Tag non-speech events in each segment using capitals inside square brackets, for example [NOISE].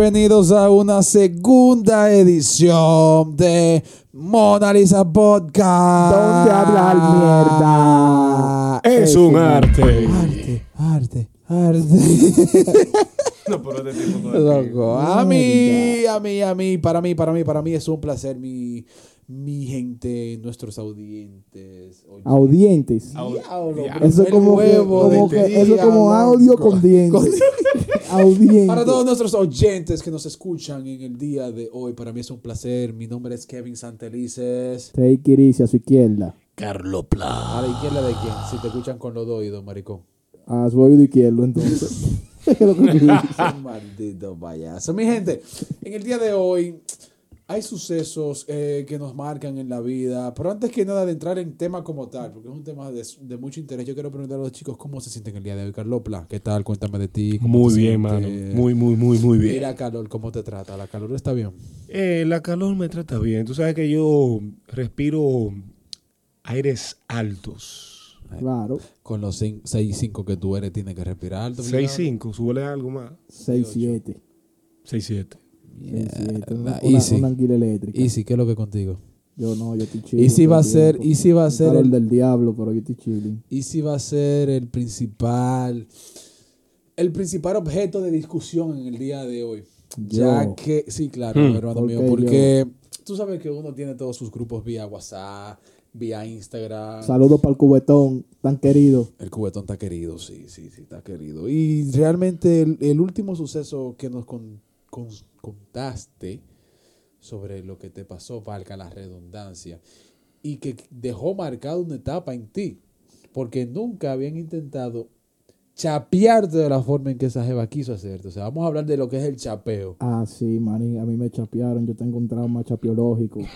Bienvenidos a una segunda edición de Mona Lisa Podcast. ¿Dónde hablar mierda? Es un arte. Arte, arte, arte. [LAUGHS] No, pero este tipo no Loco, a mí, a mí, a mí, para mí, para mí, para mí es un placer, mi, mi gente, nuestros audientes. Oye, Audientes. diablo, Eso es como, que, huevo como de que- eso es día, como audio con dientes. Audientes. Para todos nuestros oyentes que nos escuchan en el día de hoy, para mí es un placer. Mi nombre es Kevin Santelices. Take it easy a su izquierda. Carlo Pla. ¿A la izquierda de quién? Si te escuchan con los dos oídos, maricón. A su oído izquierdo, entonces. [LAUGHS] Es lo que dice. Maldito payaso. Mi gente, en el día de hoy hay sucesos eh, que nos marcan en la vida. Pero antes que nada de entrar en tema como tal, porque es un tema de, de mucho interés, yo quiero preguntar a los chicos cómo se sienten el día de hoy. Carlopla, ¿qué tal? Cuéntame de ti. ¿cómo Muy bien, mano. sientes? Muy, muy, muy, muy bien. Mira, calor, ¿cómo te trata? ¿La calor está bien? Eh, la calor me trata bien. Tú sabes que yo respiro aires altos. Claro. Con los 6-5 que tú eres, tienes que respirar alto. 6'5, súbele algo más. 6-7. 6'7. 6-7. Una, Mierda, una, Easy. una anguila eléctrica. Easy, ¿qué es lo que contigo? Yo no, yo estoy chill. Easy va a ser, tiempo. Easy va a ser el, del diablo, pero yo estoy chilling. Easy va a ser el principal, el principal objeto de discusión en el día de hoy. Ya Yo. que, sí, claro, Hmm. hermano ¿Por mío, porque tú sabes que uno tiene todos sus grupos vía WhatsApp, vía Instagram. Saludos para el cubetón, tan querido. El cubetón está querido, sí, sí, sí, está querido. Y realmente el, el último suceso que nos con- con- contaste sobre lo que te pasó, valga la redundancia, y que dejó marcada una etapa en ti, porque nunca habían intentado chapearte de la forma en que esa jeva quiso hacerte. O sea, vamos a hablar de lo que es el chapeo. Ah, sí, maní, a mí me chapearon. Yo tengo un trauma chapeológico. [LAUGHS]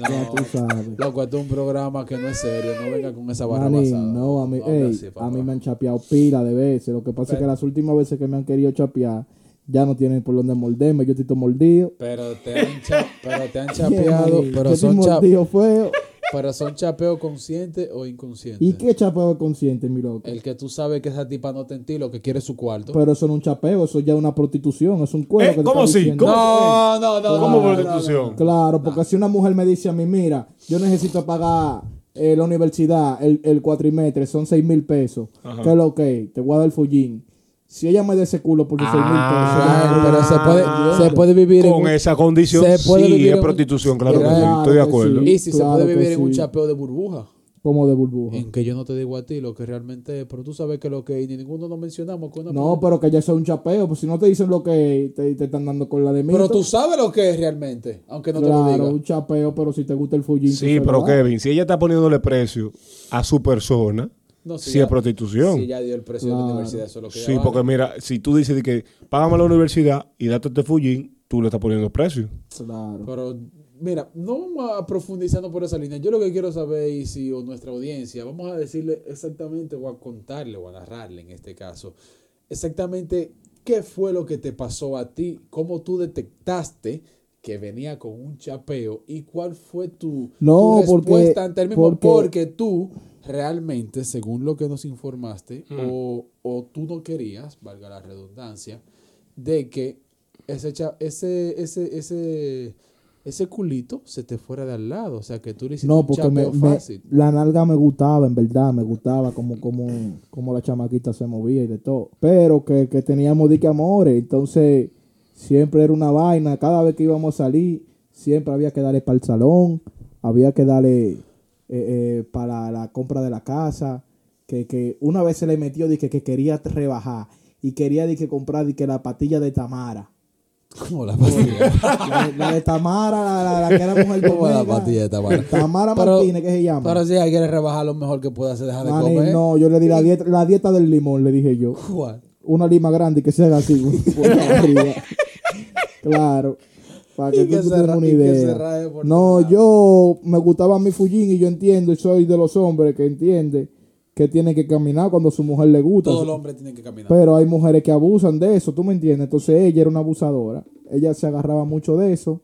Ya tú sabes. Loco, esto es un programa que no es serio, no venga con esa barra Manín, basada. no, a mí, hable ey, así, a mí me han chapeado pila de veces. Lo que pasa es que las últimas veces que me han querido chapear, ya no tienen por dónde morderme. Yo estoy todo mordido. Pero te han, cha- pero te han [LAUGHS] chapeado, pero son, cha- feo. pero son chapeos conscientes o inconscientes. ¿Y qué chapeo es consciente, mi loco? El que tú sabes que esa tipa no te en ti, lo que quiere es su cuarto. Pero eso no es un chapeo, eso ya es una prostitución, es un cuero. Eh, que te ¿cómo está sí? diciendo. ¿Cómo? no, no, no, ¿Cómo no, no, prostitución? Claro, porque si una mujer me dice a mí, mira, yo necesito pagar eh, la universidad, el, el cuatrimestre, son seis mil pesos. Ajá. ¿Qué es lo que? Te voy a dar el fullín. Si ella me da ese culo por sus seis mil Ah, pesos. pero se puede, se puede vivir en Con un- esa condición, se puede sí, vivir en es prostitución, claro que sí. Estoy de acuerdo. sí. Y si Claro se puede vivir en un chapeo de burbuja. Como de burbuja. En que yo no te digo a ti lo que realmente es, pero tú sabes que lo que y ni ninguno nos mencionamos. Que una No, pero que ya sea un chapeo, pues si no te dicen lo que te, te están dando con la de mí. pero tú sabes lo que es realmente, aunque no te claro, lo diga. un chapeo, pero si te gusta el fullín. Sí, lo pero. Kevin, si ella está poniéndole precio a su persona, No, sí, ya- es prostitución. Si ya dio el precio de la universidad, eso es lo que Sí, porque vale. mira, si tú dices de que págame la universidad y date este fullín, tú le estás poniendo precio. Claro. Pero, mira, no vamos a profundizando por esa línea. Yo lo que quiero saber, y si o nuestra audiencia, vamos a decirle exactamente, o a contarle, o a narrarle en este caso, exactamente qué fue lo que te pasó a ti, cómo tú detectaste que venía con un chapeo y cuál fue tu, No, tu porque- respuesta ante el mismo. porque- Porque, tú realmente, según lo que nos informaste, o, o tú no querías, valga la redundancia, de que ese, ese, ese, ese, ese culito se te fuera de al lado. O sea, que tú le hiciste No, un porque me, chapeo me- fácil. la nalga me gustaba, en verdad, me gustaba como, como, como la chamaquita se movía y de todo. Pero que, que teníamos dique amores, entonces siempre era una vaina. Cada vez que íbamos a salir, siempre había que darle para el salón, había que darle eh, eh, para la compra de la casa. Que, que una vez se le metió dije, que quería rebajar y quería dije, comprar dije, la patilla de Tamara. Como la pastilla. [LAUGHS] La, de- la de Tamara, la, la- la que era mujer de Como la Omega. pastilla de Tamara. Tamara Pero- Martínez, que se llama. Pero si ella quiere rebajar lo mejor que pueda hacer, dejar de comer. no, yo le di la dieta, la dieta del limón, le dije yo. ¿Cuál? Una lima grande y que se haga así. [LAUGHS] claro. Para que tú se tengas ra- una que idea. no, yo me gustaba mi fullín y yo entiendo y soy de los hombres que entiende que tiene que caminar cuando su mujer le gusta. Todo el hombre tiene que caminar. Pero hay mujeres que abusan de eso, ¿tú me entiendes? Entonces ella era una abusadora. Ella se agarraba mucho de eso.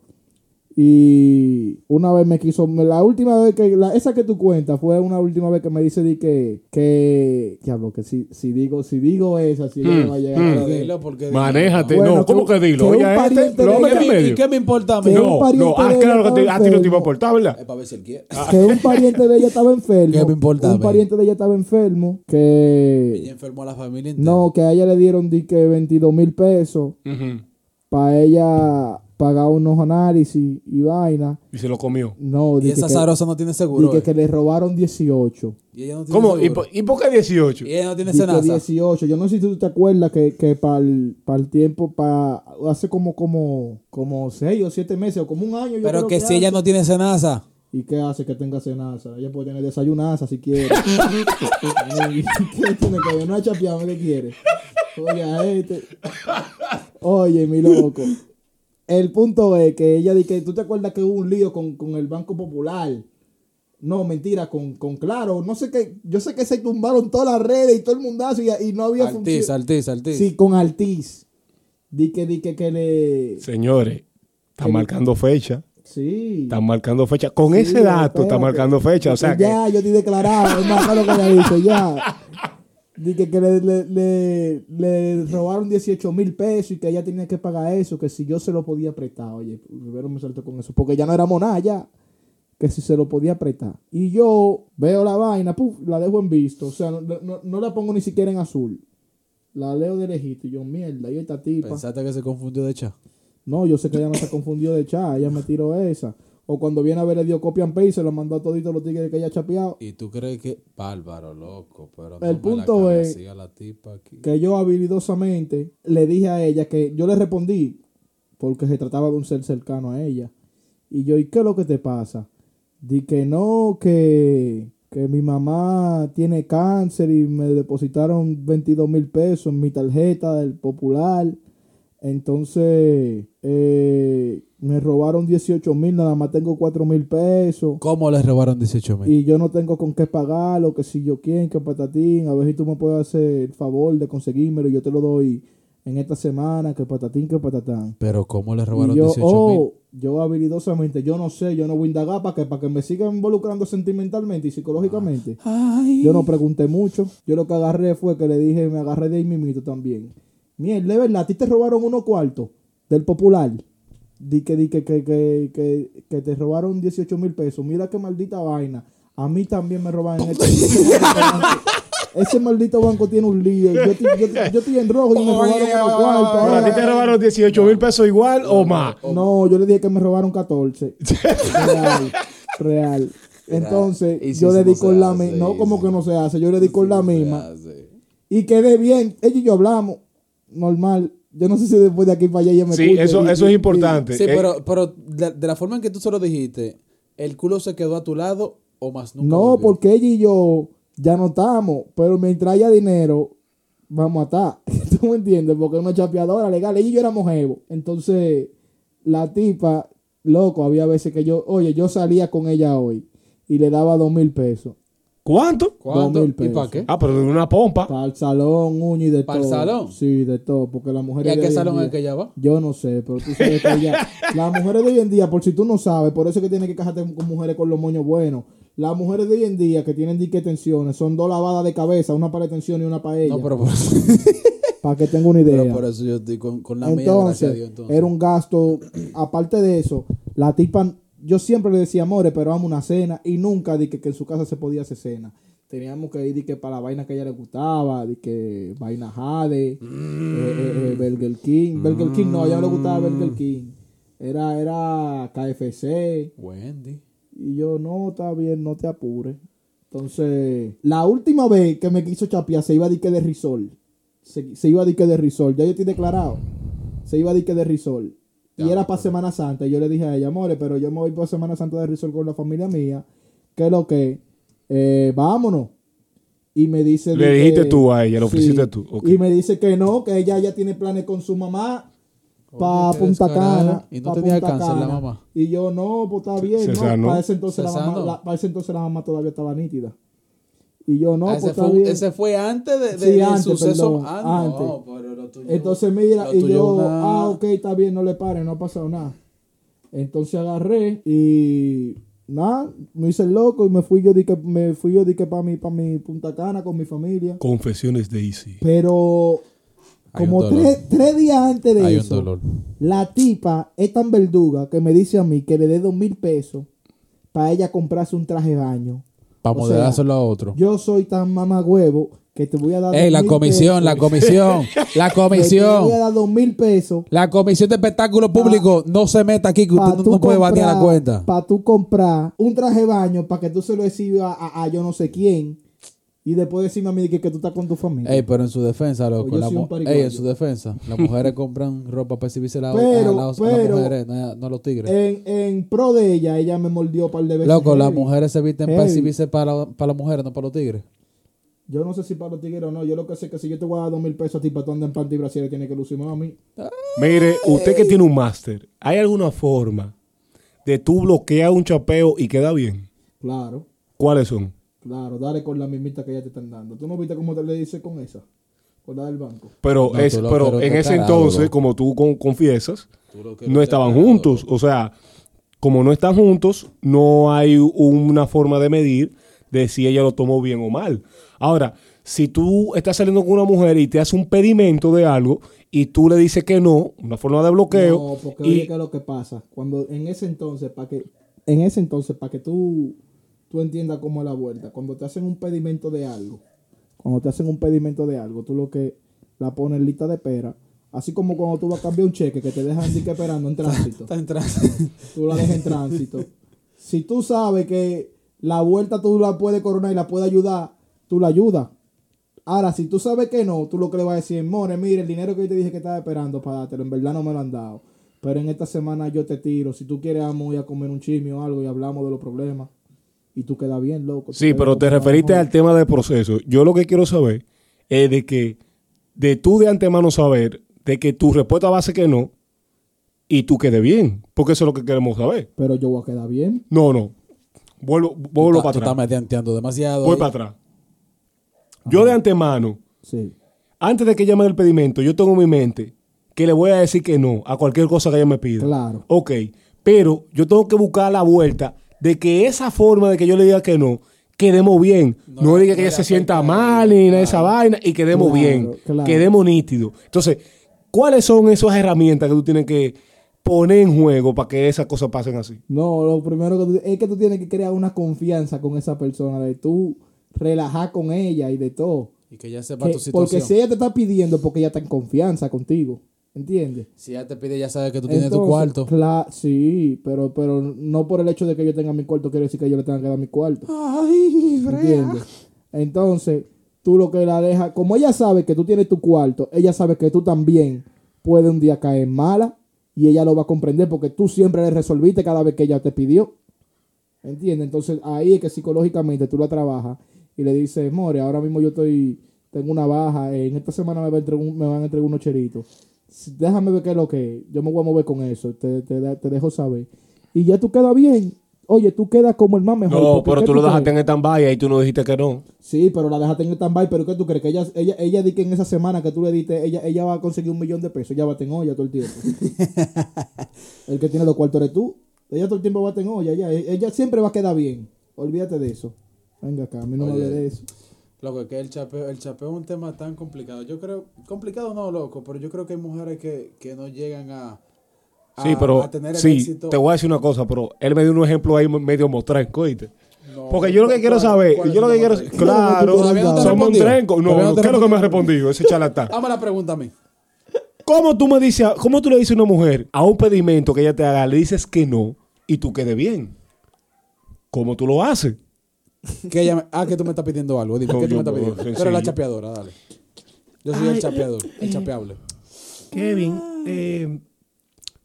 Y una vez me quiso, la última vez que, la, esa que tú cuentas fue una última vez que me dice di que, que, diablo, que si, si digo, si digo esa, si no Hmm, va a llegar hmm. a ver. Dilo porque Manéjate, Bueno, no, ¿cómo que- que dilo? Oye, este, lo de en ¿Y qué me importa a mí? No, no, ah, de claro que te- a ti no te iba a importar, ¿verdad? Es para ver si él quiere. que un pariente de ella estaba enfermo. ¿Qué me importa Un pariente de ella estaba enfermo. Que Ella enfermó a la familia entera. no, que a ella le dieron di que 22 mil pesos Ujú. para ella pagar unos análisis y vaina. Y se lo comió. No, Y esa que, zarosa no tiene seguro. que, eh. que le robaron 18. Y ella no tiene ¿Cómo? ¿Y por, ¿Y por qué 18? Y ella no tiene que cenaza. 18. Yo no sé si tú te acuerdas que, que para el, tiempo, para hace como, como, como 6 o 7 meses o como un año. yo Pero creo que si ella no tiene cenaza. ¿Y qué hace que tenga cenaza? Ella puede tener desayunaza si quiere. [LAUGHS] [LAUGHS] ¿Y ¿Qué tiene que ver? No ha chapeado, ¿qué quiere? Oye, este. Oye, mi loco. El punto es que ella dice que tú te acuerdas que hubo un lío con, con el Banco Popular. No, mentira, con, con Claro. No sé qué. Yo sé que se tumbaron todas las redes y todo el mundazo y, y no había Altiz, función. Altiz, Altiz. Sí, con Altiz. Di que, di que, que le. Señores, está Que- marcando fecha. Sí. Está marcando fecha. Con Sí, ese dato está espérate. marcando fecha. O sea que. ya, yo estoy declarado, es más claro que le dice, ya. Dije que le, le, le, le robaron 18 mil pesos y que ella tenía que pagar eso, que si yo se lo podía prestar. Oye, primero me saltó con eso, porque ya no éramos nada ya. Que si se lo podía prestar. Y yo veo la vaina, puf, la dejo en visto. O sea, no, no- no la pongo ni siquiera en azul. La leo de lejito y yo, mierda, y esta tipa. Pensaste que se confundió de chat. No, yo sé que ella no se confundió de chat, ella me tiró esa. O cuando viene a ver, le dio copia and paste y se lo mandó a toditos los tigres que ella ha chapeado. Y tú crees que. Bárbaro, loco. Pero no El me punto la es así a la tipa aquí. Que yo habilidosamente le dije a ella que yo le respondí porque se trataba de un ser cercano a ella. Y yo, ¿y qué es lo que te pasa? Di que no, que, que mi mamá tiene cáncer y me depositaron 22 mil pesos en mi tarjeta del popular. Entonces, eh, me robaron 18 mil, nada más tengo 4 mil pesos. ¿Cómo le robaron 18 mil? Y yo no tengo con qué pagarlo, que si yo quién, que patatín, a ver si tú me puedes hacer el favor de conseguírmelo y yo te lo doy en esta semana, que patatín, que patatán. Pero ¿cómo le robaron Y yo, 18 mil? oh, yo habilidosamente, yo no sé, yo no voy a indagar para que, para que me sigan involucrando sentimentalmente y psicológicamente. Ay. Yo no pregunté mucho. Yo lo que agarré fue que le dije, me agarré de ahí mimito también. Mierda, de verdad, a ti te robaron unos cuartos del popular. Di que, di que, que, que, que, que te robaron 18 mil pesos. Mira qué maldita vaina. A mí también me roban este. [LAUGHS] Ese maldito banco tiene un lío. Yo, estoy- yo, estoy- yo estoy en rojo y me robaron unos cuartos. Pero a ti te robaron 18 mil pesos igual o más. No, yo le dije que me robaron 14. [LAUGHS] Real, real. Entonces, si yo le di no con la misma. No, como que no se hace. Yo le di con la misma. Y quedé bien. Ella y yo hablamos. Normal. Yo no sé si después de aquí para allá ella me Sí, escucha eso, y- eso es y- importante. Sí, Eh, pero, pero de, de la forma en que tú se lo dijiste, ¿el culo se quedó a tu lado o más nunca? No, volvió? porque ella y yo ya no estamos. Pero mientras haya dinero, vamos a estar. [LAUGHS] ¿Tú me entiendes? Porque es una chapeadora legal. Ella y yo éramos jevo. Entonces, la tipa, loco, había veces que yo, oye, yo salía con ella hoy y le daba dos mil pesos. ¿Cuánto? ¿Cuánto? dos mil ¿Y para qué? Ah, pero de una pompa. Para el salón, uña y de ¿Para el todo. salón? Sí, de todo. Porque las ¿Y mujeres. a de qué salón día- es que ella va? Yo no sé, pero tú sabes que ella, [LAUGHS] las mujeres de hoy en día, por si tú no sabes, por eso es que tienes que casarte con mujeres con los moños buenos. Las mujeres de hoy en día que tienen dique tensiones son dos lavadas de cabeza, una para tensión y una para ella. No, pero por, [LAUGHS] para que tenga una idea. pero por eso yo estoy con, con la mía, gracias a Dios. Entonces. era un gasto. Aparte de eso, la tipa, yo siempre le decía, amores, pero vamos a una cena y nunca dije que en su casa se podía hacer cena. Teníamos que ir que para la vaina que a ella le gustaba, de que vaina Jade, Mm. eh, eh, eh, Burger King. Burger King no, a ella no le gustaba Burger King. Era, era KFC. Wendy. Y yo, no, está bien, no te apures. Entonces, la última vez que me quiso chapear se iba a dique de risol. Se, se iba a dique de risol. Ya yo estoy declarado. Se iba a dique de risol. Y era para Semana Santa. Y yo le dije a ella, amores, pero yo me voy para Semana Santa de risol con la familia mía. ¿Qué es lo que? Eh, vámonos. Y me dice... Le de dijiste que- tú a ella, lo sí. ofreciste tú. Ok. Y me dice que no, que ella ya tiene planes con su mamá para Punta. Cana. ¿Y no pa' tenía Punta cáncer la Cana. mamá? Y yo, no, pues está bien. se no, sanó. Para, ese entonces Se la mamá, sanó. la- para ese entonces la mamá todavía estaba nítida. Y yo, no, Ah, pues ese, fue, bien. ese fue antes de, de- Sí, antes, suceso. perdón, ah, antes. no, pero lo tuyo- Entonces mira, lo y tuyo yo, una- ah, ok, está bien, no le pare, no ha pasado nada. Entonces agarré y nada, me hice el loco y me fui yo di que me fui yo di que para mi para mi Punta Cana con mi familia. Confesiones de Easy. Pero como tres, tres días antes de Hay un eso, dolor. la tipa es tan verduga que me dice a mí que le dé dos mil pesos para ella comprarse un traje de baño. Para O sea, modelárselo a otro. Yo soy tan mamagüevo que te voy a dar. Ey, la 2.000 comisión, la comisión, [LAUGHS] la que Te voy a comisión. dar dos mil pesos. La comisión de espectáculo público no se meta aquí, que usted no, no puede batir la cuenta. Para tú comprar un traje de baño para que tú se lo exhibas a, a yo no sé quién. Y después decirme a mí que, que tú estás con tu familia. Ey, pero en su defensa, loco. Pues yo la ey, en su defensa. Las mujeres compran ropa para exhibirse la, Pero- a, la- a las mujeres, no los tigres. en, en pro de ella, ella me mordió un par de veces. Loco, las mujeres se visten para exhibirse para, para las mujeres, no para los tigres. Yo no sé si para los tigres o no. Yo lo que sé es que si yo te voy a dar dos mil pesos a ti para tú andar en panty y brasier, tiene que lucirme a mí. Mire, usted que tiene un máster, ¿hay alguna forma de tú bloquear un chapeo y queda bien? Claro, ¿Cuáles son? Claro. Dale con la mismita que ella te están dando. ¿Tú no viste cómo te le dice con esa? Con la del banco. Pero, No, es, pero pero en ese entonces, como tú con- confiesas, no estaban juntos. O sea, como no están juntos, no hay una forma de medir de si ella lo tomó bien o mal. Ahora, si tú estás saliendo con una mujer y te hace un pedimento de algo y tú le dices que no, una forma de bloqueo, No, porque y oye, ¿qué es lo que pasa? Cuando en ese entonces, para que, en ese entonces, para que tú, tú entiendas cómo es la vuelta, cuando te hacen un pedimento de algo, cuando te hacen un pedimento de algo, tú lo que la pones en lista de espera, así como cuando tú vas a cambiar un cheque que te dejan que esperando en tránsito, Está entrando. tú la dejas en tránsito. Si tú sabes que la vuelta tú la puedes coronar y la puedes ayudar, tú la ayudas. Ahora, si tú sabes que no, tú lo que le vas a decir, More, mire, el dinero que yo te dije que estaba esperando para dártelo, en verdad no me lo han dado. Pero en esta semana yo te tiro. Si tú quieres, vamos a comer un chisme o algo y hablamos de los problemas. Y tú quedas bien, loco. Sí, pero te referiste mejor. al tema del proceso. Yo lo que quiero saber es de que, de tú de antemano saber de que tu respuesta va a ser que no y tú quedes bien, porque eso es lo que queremos saber. Pero yo voy a quedar bien. No, no. Vuelvo, vuelvo para tú estás atrás. medianteando demasiado. Voy ahí. para atrás. Yo de antemano, Sí. antes de que llame el pedimento, yo tengo en mi mente que le voy a decir que no a cualquier cosa que ella me pida. Claro. Ok, pero yo tengo que buscar la vuelta de que esa forma de que yo le diga que no, quedemos bien. No, No, diga que ella se sienta mal ni nada de esa vaina y quedemos Claro, bien, claro. quedemos nítidos. Entonces, ¿cuáles son esas herramientas que tú tienes que poner en juego para que esas cosas pasen así? No, lo primero que tú, es que tú tienes que crear una confianza con esa persona, de tú relajar con ella y de todo. Y que ella sepa Que- tu situación. porque si ella te está pidiendo, porque ella está en confianza contigo. ¿Entiendes? Si ella te pide, ya sabe que tú tienes tu cuarto. sí, pero, pero no por el hecho de que yo tenga mi cuarto quiere decir que yo le tenga que dar mi cuarto. Ay, ¿Entiendes? Entonces, tú lo que la dejas, como ella sabe que tú tienes tu cuarto, ella sabe que tú también puedes un día caer mala y ella lo va a comprender porque tú siempre le resolviste cada vez que ella te pidió. ¿Entiendes? Entonces ahí es que psicológicamente tú la trabajas y le dices, More, ahora mismo yo estoy, tengo una baja, en esta semana me, va a entregar me van a entregar unos cheritos. Déjame ver qué es lo que. Yo me voy a mover con eso, te, te, te dejo saber. Y ya tú quedas bien. Oye, tú quedas como el más mejor. No, pero ¿qué tú lo crees? dejaste en stand-by y tú no dijiste que no. Sí, pero la dejaste en stand-by. Pero ¿qué tú crees? Que ella, ella, ella di que en esa semana que tú le diste, ella, ella va a conseguir un millón de pesos. Ella va a tener olla todo el tiempo. [LAUGHS] el que tiene los cuartos eres tú. Ella todo el tiempo va a tener olla. Ella, ella siempre va a quedar bien. Olvídate de eso. Venga acá, a mí no me de eso. Loco, que el chapeo, el chapeo es un tema tan complicado. Yo creo, complicado no, loco, pero yo creo que hay mujeres que, que no llegan a, a, Sí, pero a tener el sí, éxito. te voy a decir una cosa, pero él me dio un ejemplo ahí medio mostrenco, ¿oíste? No. Porque yo lo que quiero ¿Cuál- saber, yo lo que quiero, claro, no son montrencos. No, no ¿qué es lo que me ha respondido? Ese charlatán. Dame la pregunta a mí. ¿Cómo tú me dices, cómo tú le dices a una mujer a un pedimento que ella te haga, le dices que no y tú quedes bien? ¿Cómo tú lo haces? Que ella me- ah, que tú me estás pidiendo algo. Dime, ¿qué tú yo- me estás pidiendo? sencillo. Tú eres la chapeadora, dale. Yo soy el chapeador, el chapeable. Kevin, eh,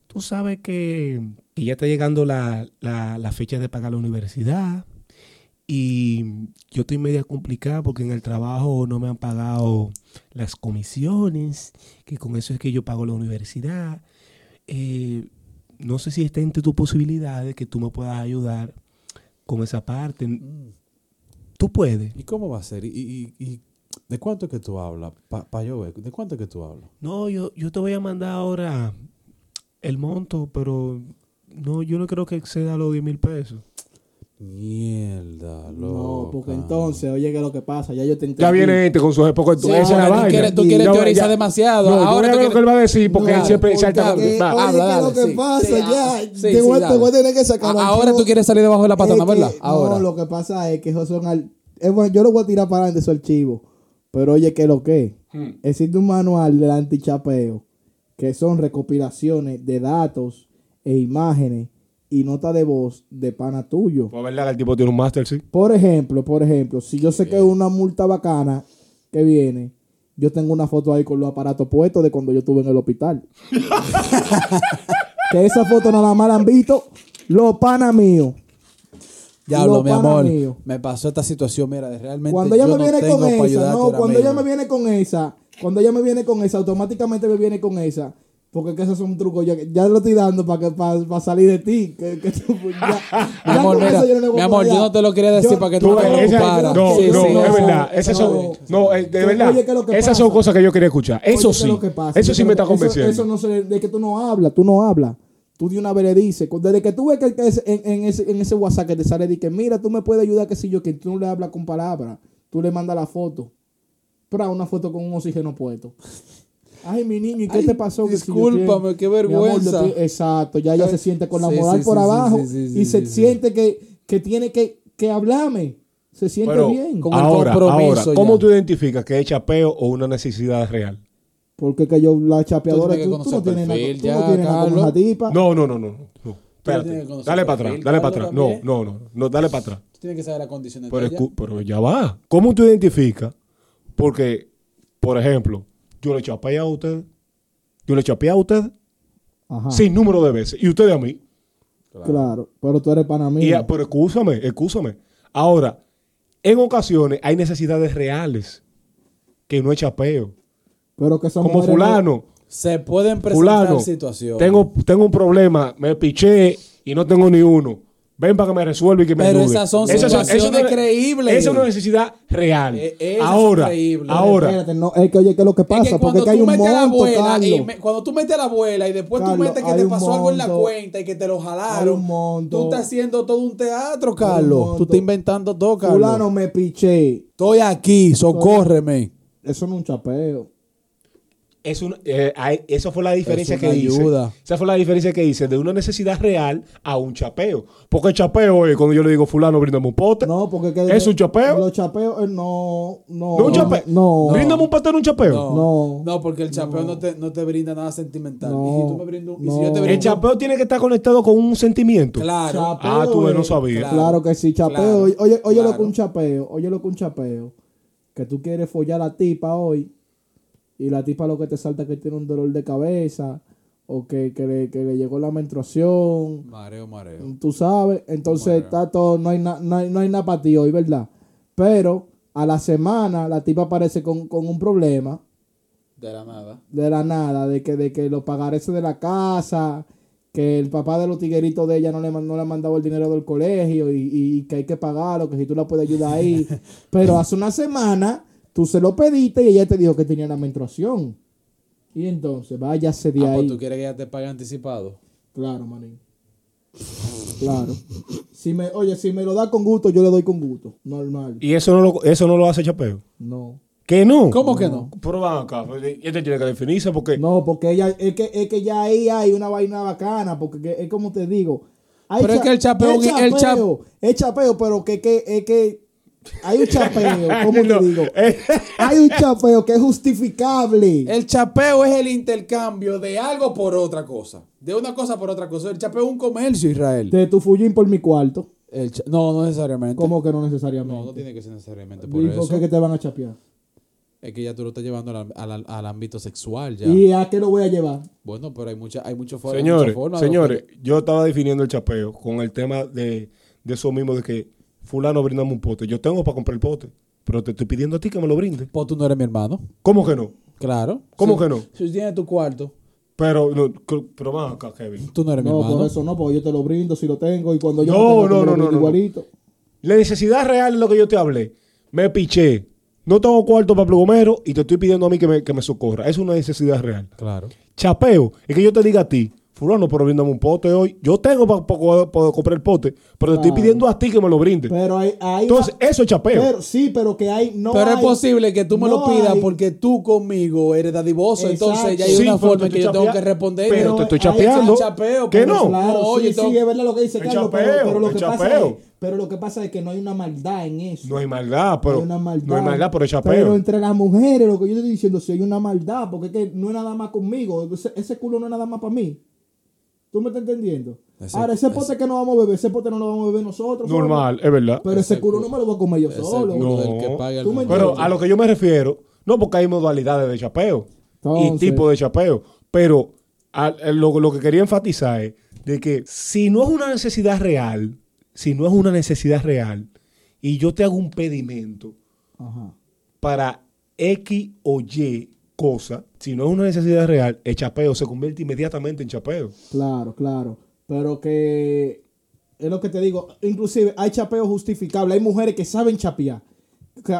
tú sabes que, que ya está llegando la, la- la fecha de pagar la universidad y yo estoy media complicada porque en el trabajo no me han pagado las comisiones, que con eso es que yo pago la universidad. Eh, no sé si está entre tus posibilidades que tú me puedas ayudar con esa parte. Tú puedes. ¿Y cómo va a ser? ¿Y, y, y de cuánto es que tú hablas? Para yo ver, ¿de cuánto es que tú hablas? No, yo, yo te voy a mandar ahora el monto, pero No, yo no creo que exceda los 10 mil pesos. Mierda, loco. No, porque entonces, oye, ¿qué es lo que pasa? Ya yo te entendí. Ya viene este con sus épocas. Sí, esa es la porque tú quieres, tú quieres No, teorizar ya- demasiado. No, yo Ahora voy a tú ver lo que quieres- él va a decir porque No, él siempre porque- salta. Que, Va, oye, habla, ¿qué es dale, lo que sí. pasa? Sí, ya, sí, te, sí, voy, dale. te voy a tener que sacar A- Ahora tú quieres salir debajo de la patana, Es que- ¿verdad? Ahora. No, lo que pasa es que esos son al- es bueno, yo lo voy a tirar para adelante esos archivos. Pero oye, ¿qué es lo que? Hmm. Existe un manual del antichapeo que son recopilaciones de datos e imágenes y nota de voz de pana tuyo. Pues verdad que el tipo tiene un máster, sí. Por ejemplo, por ejemplo, si yo sé que es una multa bacana que viene, yo tengo una foto ahí con los aparatos puestos de cuando yo estuve en el hospital. [LAUGHS] que esa foto nada más la han visto los panas míos. Diablo, Los mi amor. míos. Me pasó esta situación, mira, de realmente. Cuando ella yo me viene con esa, no, cuando ella me viene con esa, cuando ella me viene con esa, automáticamente me viene con esa. Porque es que esos son trucos, ya, ya lo estoy dando para que para salir de ti. Que, que tú- [LAUGHS] ya- Mi amor, mira, yo no mi amor, yo no te lo quería decir Yo- para que Tú tú te preocuparas. no, Sí, no, sí, es verdad. Esas no. son, no, eh, de verdad. oye, ¿qué es lo que Esas son cosas que yo quería escuchar. Eso Oye, ¿qué es sí. que pasa? Eso ¿Qué sí me está que- eso- convenciendo. Eso, no se, de que tú no hablas, tú no hablas. Tú de una vez le dices, desde que tú ves que, en, en ese, en ese WhatsApp que te sale, de que mira, tú me puedes ayudar, que si yo, que tú no le hablas con palabras, tú le mandas la foto. Pero una foto con un oxígeno puesto. Ay, mi niño, ¿y qué Ay, te pasó? Discúlpame, qué amor, vergüenza. exacto, ya ella se siente con la Sí, moral sí, por sí, abajo sí, sí, y sí, se siente que, que tiene que, que hablarme. Se siente Pero bien. Con el ahora, compromiso ahora, ¿cómo ya. tú identificas que es chapeo o una necesidad real? Porque que yo, la chapeadora, tú, tú conocer no tienes nada, perfil tú no tienes nada con tipa. No, no, no, no. no. Espérate. Dale el para atrás, dale para atrás. No, no, no, no, dale para atrás. Tú tienes que saber las condiciones Pero, de ella. pero ya va. ¿Cómo tú identificas? Porque, por ejemplo, yo le chapeé a usted. Yo le chapeé a usted Ajá. sin número de veces. Y usted a mí. Claro, pero tú eres pana Y, mío. a- pero escúchame, escúchame. Ahora, en ocasiones hay necesidades reales que no es chapeo. Pero que esa Como fulano, Se pueden presentar fulano, situaciones. tengo, tengo un problema, me piché y no tengo ni uno. Ven para que me resuelva y que me Pero ayude. esas son Esa- situaciones no es- creíbles. Esa es una necesidad real. Eh, esas son ahora, creíbles. ahora, Espérate, no, es que oye, ¿qué es lo que Es pasa? que Porque cuando es que hay tú un metes a la abuela y Carlos. me- cuando tú metes a la abuela y después tú Carlos, metes que hay te un pasó algo en la monto. cuenta y que te lo Hay jalaron, un monto. tú estás haciendo todo un teatro, Carlos. monto. Tú estás inventando todo, Carlos. Fulano me piché. Estoy aquí, socórreme. Eso no es un chapeo. Es una- eh, hay- esa fue la diferencia Es que una hice. ayuda. Esa fue la diferencia que hice de una necesidad real a un chapeo. Porque el chapeo es cuando yo le digo fulano, bríndame un pote. No, porque que ¿Es un chapeo? Los chapeos, eh, no, no. ¿No un chapeo? No. Bríndame un pote en un chapeo. No, No. no, porque el chapeo no. te, no te brinda nada sentimental. No, y si tú me brindas, y si no. yo te El chapeo tiene que estar conectado con un sentimiento. claro. Chapeo Ah, tú no es- sabía. Claro. Claro que sí, chapeo. Claro, oye, oye, oye lo claro. que un chapeo. Oye lo que un chapeo. Que tú quieres follar a la tipa hoy. Y la tipa lo que te salta es que tiene un dolor de cabeza. O que, que, le, que le llegó la menstruación. Mareo, mareo. Tú sabes. Entonces está todo. No hay nada no hay, no hay nada para ti hoy, ¿verdad? Pero a la semana la tipa aparece con, con un problema. De la nada. de la nada, de que, de que los pagares de la casa, que el papá de los tigueritos de ella no le, man- no le ha mandado el dinero del colegio y, y que hay que pagarlo, que si tú la puedes ayudar ahí. [LAUGHS] Pero hace una semana tú se lo pediste y ella te dijo que tenía la menstruación. Y entonces, váyase de Ah, ahí. pues tú quieres que ella te pague anticipado. Claro, manín. Claro. Si me, oye, si me lo da con gusto, yo le doy con gusto. Normal. Y eso no lo, eso no lo hace chapeo. No. ¿Qué no? ¿Cómo que no? Pero van acá. Este tiene que definirse porque. No, porque ella, es que, es que ya ahí hay una vaina bacana, porque que- es como te digo. hay Pero es que el chapeo- es el chap- chapeo, es chapeo, pero que, que, es que hay un chapeo, [LAUGHS] ¿cómo No, te digo? [LAUGHS] Hay un chapeo que es justificable. El chapeo es el intercambio de algo por otra cosa. De una cosa por otra cosa. El chapeo es un comercio, Israel. De tu fullín por mi cuarto. El cha- no, no necesariamente. ¿Cómo que no necesariamente? No, no tiene que ser necesariamente por ¿Y eso. por qué que te van a chapear? Es que ya tú lo estás llevando al, al- al ámbito sexual ya. ¿Y a qué lo voy a llevar? Bueno, pero hay mucha, hay mucho señores, muchas formas de- señores, yo estaba definiendo el chapeo con el tema de, de eso mismo de que fulano brindame un pote. Yo tengo para comprar el pote, pero te estoy pidiendo a ti que me lo brinde. Pues tú no eres mi hermano. ¿Cómo que no? Claro. ¿Cómo Si- que no? Si tienes tu cuarto, Pero, no, pero van acá, Kevin. tú no eres mi No, hermano. por eso no, porque yo te lo brindo si lo tengo y cuando yo No, tengo, no, lo no, no, no. igualito. La necesidad real es lo que yo te hablé. Me piché. No tengo cuarto para plugomero y te estoy pidiendo a mí que me, que me socorra. Es una necesidad real. Claro. Chapeo es que yo te diga a ti, fulano, pero bríndame un pote hoy. Yo tengo para poder comprar el pote, pero te estoy Claro. pidiendo a ti que me lo brindes. Pero hay, hay Entonces, eso es chapeo. pero, sí, pero que hay no Pero es hay- posible que tú me lo no pidas hay- porque tú conmigo eres dadivoso, entonces ya hay Sí, una pero forma te en que estoy yo tengo chapea- que responder. Pero te estoy chapeando. chapeo, ¿Qué pero no? Claro, No, sí, yo sí, tengo- es verdad lo que dice Carlos, pero, chapeo, pero lo es que pasa chapeo. es, pero lo que pasa es que no hay una maldad en eso. No hay maldad, pero. hay una maldad. No hay maldad, pero es chapeo. Pero entre las mujeres, lo que yo estoy diciendo, si hay una maldad, porque es que no es nada más conmigo, ese, ese culo no es nada más para mí. ¿Tú me estás entendiendo? Ese- Ahora, ese ese- pote que no vamos a beber, ese pote no lo vamos a beber nosotros. solo. Normal, es verdad. Pero ese Ese culo culo- no me lo voy a comer yo Ese solo. culo No. del que pague el Tú me mundo. Pero a lo que yo me refiero, no porque hay modalidades de chapeo y tipo de chapeo, pero a- a lo, lo que quería enfatizar es de que si no es una necesidad real, si no es una necesidad real, y yo te hago un pedimento Ajá. para X o Y cosa, si no es una necesidad real, el chapeo se convierte inmediatamente en chapeo. Claro, claro. Pero que es lo que te digo. Inclusive hay chapeo justificable. Hay mujeres que saben chapear.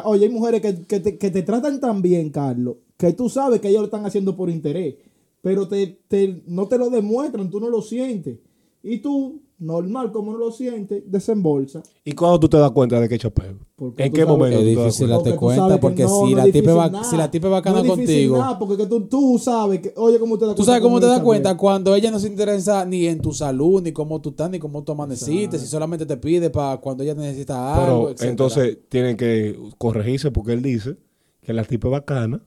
Oye, hay mujeres que, que te, que te tratan tan bien, Carlos, que tú sabes que ellos lo están haciendo por interés. Pero te, te- no te lo demuestran, tú no lo sientes. Y tú, normal como no lo sientes, desembolsa. ¿Y cuando tú te das cuenta de que chapeo? Porque ¿En tú qué sabes- momento? Es tú te das difícil cuenta? darte tú cuenta, que porque si no la difícil va- nada. si la tipa es bacana No contigo. nada, porque tú, tú sabes que, oye, ¿cómo te das ¿Tú cuenta sabes cómo te das cuenta? Cuando ella no se interesa ni en tu salud, ni cómo tú estás, ni cómo tú amaneciste, si solamente te pide para cuando ella necesita algo, Pero etcétera. entonces tienen que corregirse porque él dice que la tipa es bacana.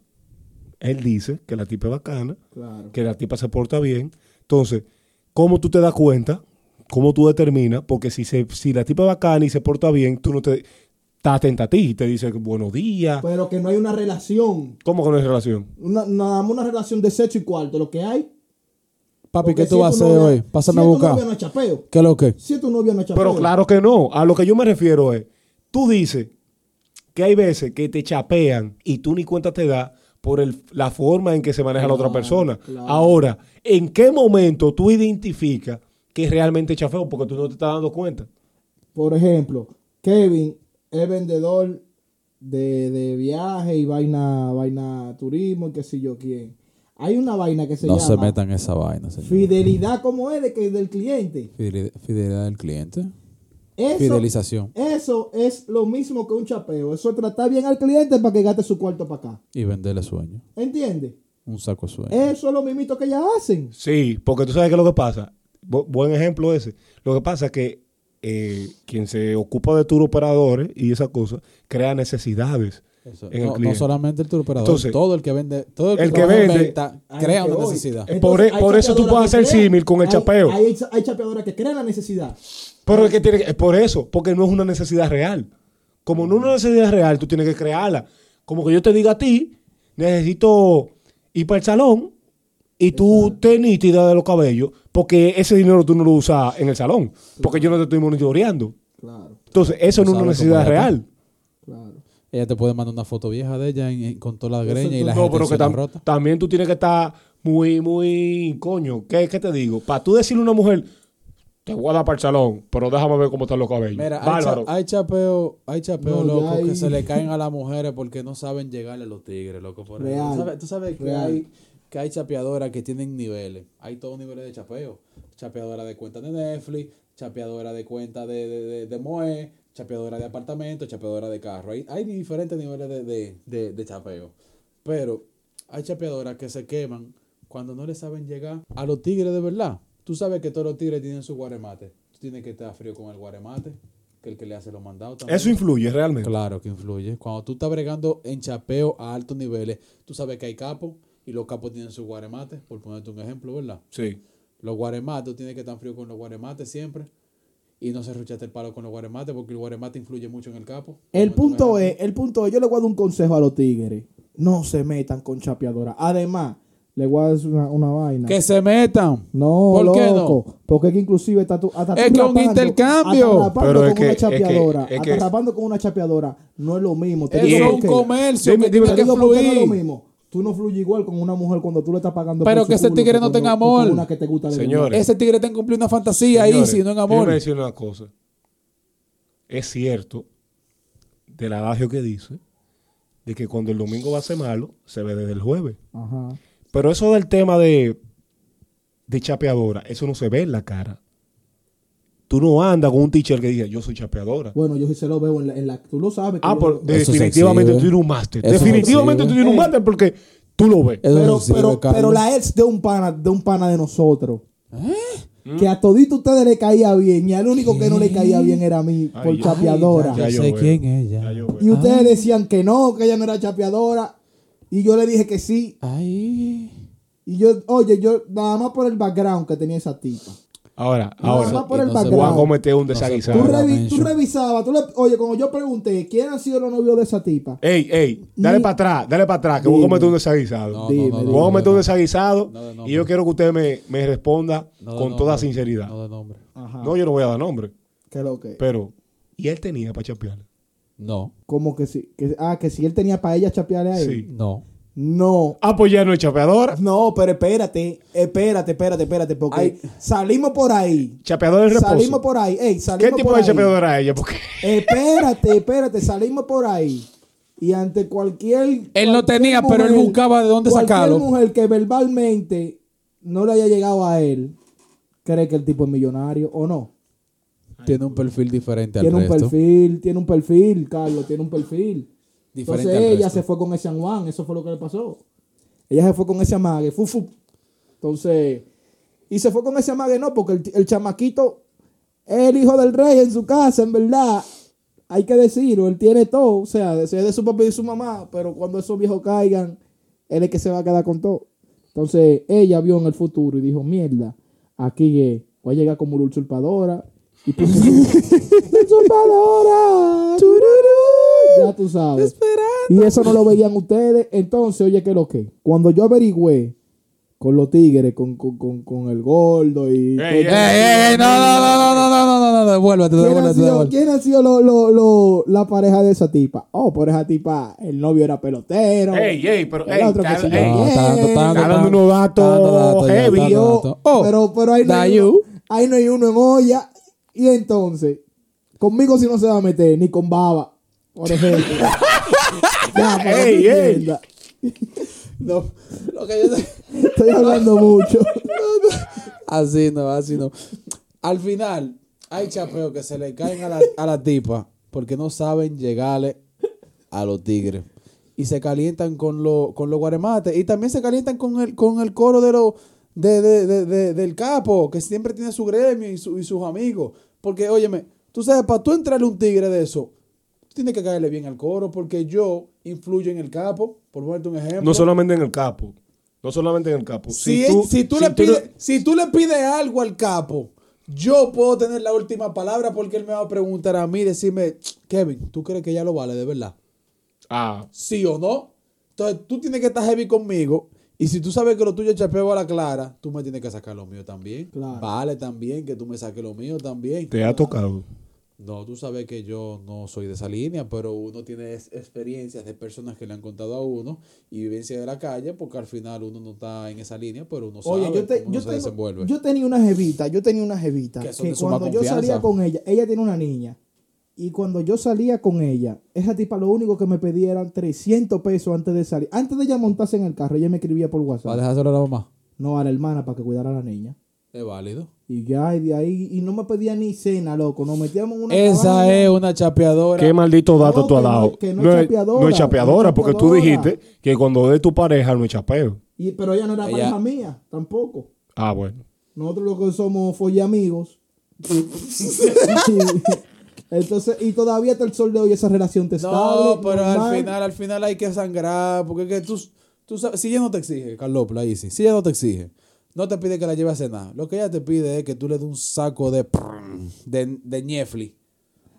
Él dice que la tipa es bacana, Claro. que la tipa se porta bien. Entonces, ¿cómo tú te das cuenta? ¿Cómo tú determinas? Porque si, se, si la tipa es bacana y se porta bien, tú no te estás atenta a ti y te dice buenos días. Pero que no hay una relación. ¿Cómo que no hay relación? Una, nada más una relación de sexo y cuarto. Lo que hay. Papi, porque ¿qué tú si vas a tu hacer novia- hoy? Pásame si a tu buscar. novia no es chapeo. ¿Qué es lo que? Si tu novia no es chapeo. Pero claro que no. A lo que yo me refiero es, tú dices que hay veces que te chapean y tú ni cuenta te das por el- la forma en que se maneja la otra persona. claro. Ahora, ¿en qué momento tú identificas que es realmente chafeo? Porque tú no te estás dando cuenta. Por ejemplo, Kevin es vendedor de, de viaje y vaina, vaina turismo y qué sé yo quién. Hay una vaina que se No llama se metan en esa vaina, señor. fidelidad como es de que del cliente. Fideli- Fidelidad del cliente. Eso, Fidelización. eso es lo mismo que un chapeo. Eso es tratar bien al cliente para que gaste su cuarto para acá. Y venderle sueño. ¿Entiendes? Un saco de sueño. Eso es lo mismito que ellas hacen. Sí, porque tú sabes qué es lo que pasa. Bu- buen ejemplo ese. Lo que pasa es que eh, quien se ocupa de tour operadores y esas cosas crea necesidades el No, solamente el tour operador, Entonces, todo el que vende, todo el que, el vende- venta crea que una voy. necesidad. Eh, Por e- por eso tú puedes hacer símil con el hay- chapeo. Hay, hay chapeadoras que crean la necesidad. Pero es que tiene que- es por eso, porque no es una necesidad real. Como no es una necesidad real, tú tienes que crearla. Como que yo te diga a ti, necesito ir para el salón y tú te nítida de los cabellos, porque ese dinero tú no lo usas en el salón, porque yo no te estoy monitoreando. Claro, Entonces, eso no es una necesidad real. claro. Ella te puede mandar una foto vieja de ella en- en- con toda la greña y la No, gente pero que tam- rota. también tú tienes que estar muy, muy, coño, ¿qué, qué te digo? Para tú decirle a una mujer, te voy a dar para el salón, pero déjame ver cómo están los cabellos. Mira, hay, cha- Bárbaro. hay chapeo, hay chapeo, No, loco, hay- que se le caen a las mujeres porque no saben llegarle a los tigres, loco. Por. Real. Tú sabes, tú sabes que, Real. hay, que hay chapeadoras que tienen niveles. Hay todos niveles de chapeo. Chapeadora de cuenta de Netflix, chapeadora de cuenta de, de, de, de Moe, chapeadora de apartamento, chapeadora de carro. Hay, hay diferentes niveles de, de, chapeo. Pero hay chapeadoras que se queman cuando no le saben llegar a los tigres de verdad. Tú sabes que todos los tigres tienen su guaremate. Tú tienes que estar frío con el guaremate, que el que le hace los mandados también. Eso influye realmente. Claro que influye. Cuando tú estás bregando en chapeo a altos niveles, tú sabes que hay capos y los capos tienen su guaremate, por ponerte un ejemplo, ¿verdad? Sí. Los guaremates, tú tienes que estar frío con los guaremates siempre y no se ruchate el palo con los guaremates porque el guaremate influye mucho en el capo. El punto es, el punto es, yo le voy a dar un consejo a los tigres. No se metan con chapeadora. Además, le voy a decir una, una vaina. Que se metan. No, ¿Por qué loco, Porque es que inclusive está tú, hasta tú Es que un intercambio. hasta rapando Pero es con que- una es que- chapeadora. es hasta que- rapando con una chapeadora no es lo mismo. Te digo es un comercio Dime- que dime tiene Te digo no es lo mismo. Tú no fluyes igual con una mujer cuando tú le estás pagando Pero por que su ese culo tigre no tenga amor. una que te gusta de Señores. verdad. Ese tigre está cumpliendo una fantasía ahí, si no en amor. decir una cosa. Es cierto del adagio que dice de que cuando el domingo va a ser malo, se ve desde el jueves. Ajá. Pero eso del tema de de chapeadora, eso no se ve en la cara. Tú no andas con un teacher que diga, yo soy chapeadora. Bueno, yo sí se lo veo en la... en la- tú lo sabes. Ah, se definitivamente tú tienes un máster. Definitivamente tú tienes un máster porque tú lo ves. Eso pero, pero, pero la ex de un pana, de un pana de nosotros. Que a todito ustedes le caía bien y al único que no le caía bien era a mí Ay, por ya. chapeadora. Ya yo sé veo. quién es ella. Ya veo. y ustedes decían que no, que ella no era chapeadora. Y yo le dije que sí. Ay. Y yo, oye, yo nada más por el background que tenía esa tipa. Ahora, ahora, más por el no se voy a background. cometer un Tú, desaguisado. revi- tú revisabas, tú le- oye, como yo pregunté, ¿quién ha sido los novios de esa tipa? Ey, ey, dale Ni- para atrás, dale para atrás, que voy a Dime. cometer un desaguisado. No, Dime, no, no, dime. Voy a no, cometer no, un no. desaguisado No de nombre. y yo quiero que usted me, me responda No con nombre. toda sinceridad. No de nombre. Ajá. No, yo no voy a dar nombre, ¿Qué lo que? pero ¿y él tenía para chapearle? No. Como que sí. Que, ah, que si él tenía para ella chapearle a él. Sí. No. No. Ah, pues ya no es chapeadora. No, pero espérate, espérate, espérate, espérate, porque Ay. salimos por ahí. Chapeadora es reposo. Salimos por ahí. Ey, ¿Qué tipo por de ahí. chapeadora era ella? Porque Espérate, espérate, salimos por ahí. Y ante cualquier. Él no cualquier tenía, pero él buscaba de dónde cualquier sacarlo. mujer que verbalmente no le haya llegado a él, cree que el tipo es millonario o no. Tiene un perfil diferente al Tiene un resto. perfil, tiene un perfil, Carlos, tiene un perfil. Diferente Entonces ella resto. se fue con ese San Juan, eso fue lo que le pasó. Ella se fue con ese amague, fu, fu. Entonces, y se fue con ese amague, no, porque el, el chamaquito es el hijo del rey en su casa, en verdad. Hay que decirlo, él tiene todo, o sea, es de su papá y de su mamá, pero cuando esos viejos caigan, él es que se va a quedar con todo. Entonces, ella vio en el futuro y dijo, mierda, aquí eh, voy a llegar como una usurpadora. Y puso, [LAUGHS] usurpadora. Ya tú sabes. Y eso no lo veían ustedes. Entonces, oye, ¿qué es lo que? Cuando yo averigüé con los tigres, con, con, con, con el gordo y... No, no, no, no, no, no, no, no, devuélvete, ¿Quién ha devuélvete, sido, devuélvete. quién ha sido lo- lo- lo- la pareja de esa tipa? Oh, por esa tipa, el novio era pelotero. Ey, ey, pero, El otro que se está dando, unos datos heavy. Oh, pero, pero ahí, no uno, ahí no hay uno en olla. Y entonces, conmigo si no se va a meter, ni con baba, por ejemplo. [LAUGHS] ya, pero Ey, no ey. no, lo que yo te- Estoy hablando mucho. [LAUGHS] Así no, así no. Al final, hay chapeos que se le caen a la, a la tipa porque no saben llegarle a los tigres. Y se calientan con, lo- con los guaremates. Y también se calientan con el, con el coro de los de, de- de- de- del capo, que siempre tiene su gremio y, su- y sus amigos. Porque, óyeme, tú sabes, para tú entrarle un tigre de eso, tú tienes que caerle bien al coro, porque yo influyo en el capo, por ponerte un ejemplo. No solamente en el capo. No solamente en el capo. Si, tú, le pides, si tú le pides algo al capo, yo puedo tener la última palabra porque él me va a preguntar a mí, decirme, Kevin, ¿tú crees que ya lo vale de verdad? Ah, ¿Sí o no? Entonces tú tienes que estar heavy conmigo. Y si tú sabes que lo tuyo es chapeo a la clara, tú me tienes que sacar lo mío también. Claro. Vale también que tú me saques lo mío también. te ha tocado. No, tú sabes que yo no soy de esa línea, pero uno tiene experiencias de personas que le han contado a uno y vivencia de la calle, porque al final uno no está en esa línea, pero uno sabe Oye, yo, te- cómo yo uno se tengo- desenvuelve. yo tenía una jevita, yo tenía una jevita Que que, cuando yo confianza. salía con ella, ella tiene una niña, y cuando yo salía con ella, esa tipa lo único que me pedía eran 300 pesos antes de salir. Antes de ella montarse en el carro, ella me escribía por ¿Va a WhatsApp. dejárselo a la mamá? No, a la hermana para que cuidara a la niña. Es válido. Y ya, y de ahí, y no me pedía ni cena, loco. Nos metíamos en una Esa es una chapeadora. ¿Qué maldito dato No, tú has que no- dado? que no no, es chapeadora, no es chapeadora, porque tú dijiste que cuando es tu pareja no es chapeo. Y, pero ella no era Ella- pareja mía, tampoco. Ah, bueno. Nosotros lo que somos folle amigos. [LAUGHS] Entonces, y todavía hasta el sol de hoy esa relación te estable. No, pero al final, al final hay que sangrar, porque es que tú, tú sabes, si ella no te exige, Carlopla, ahí sí, si ella no te exige, no te pide que la lleve a cenar, lo que ella te pide es que tú le des un saco de de, de ñefli.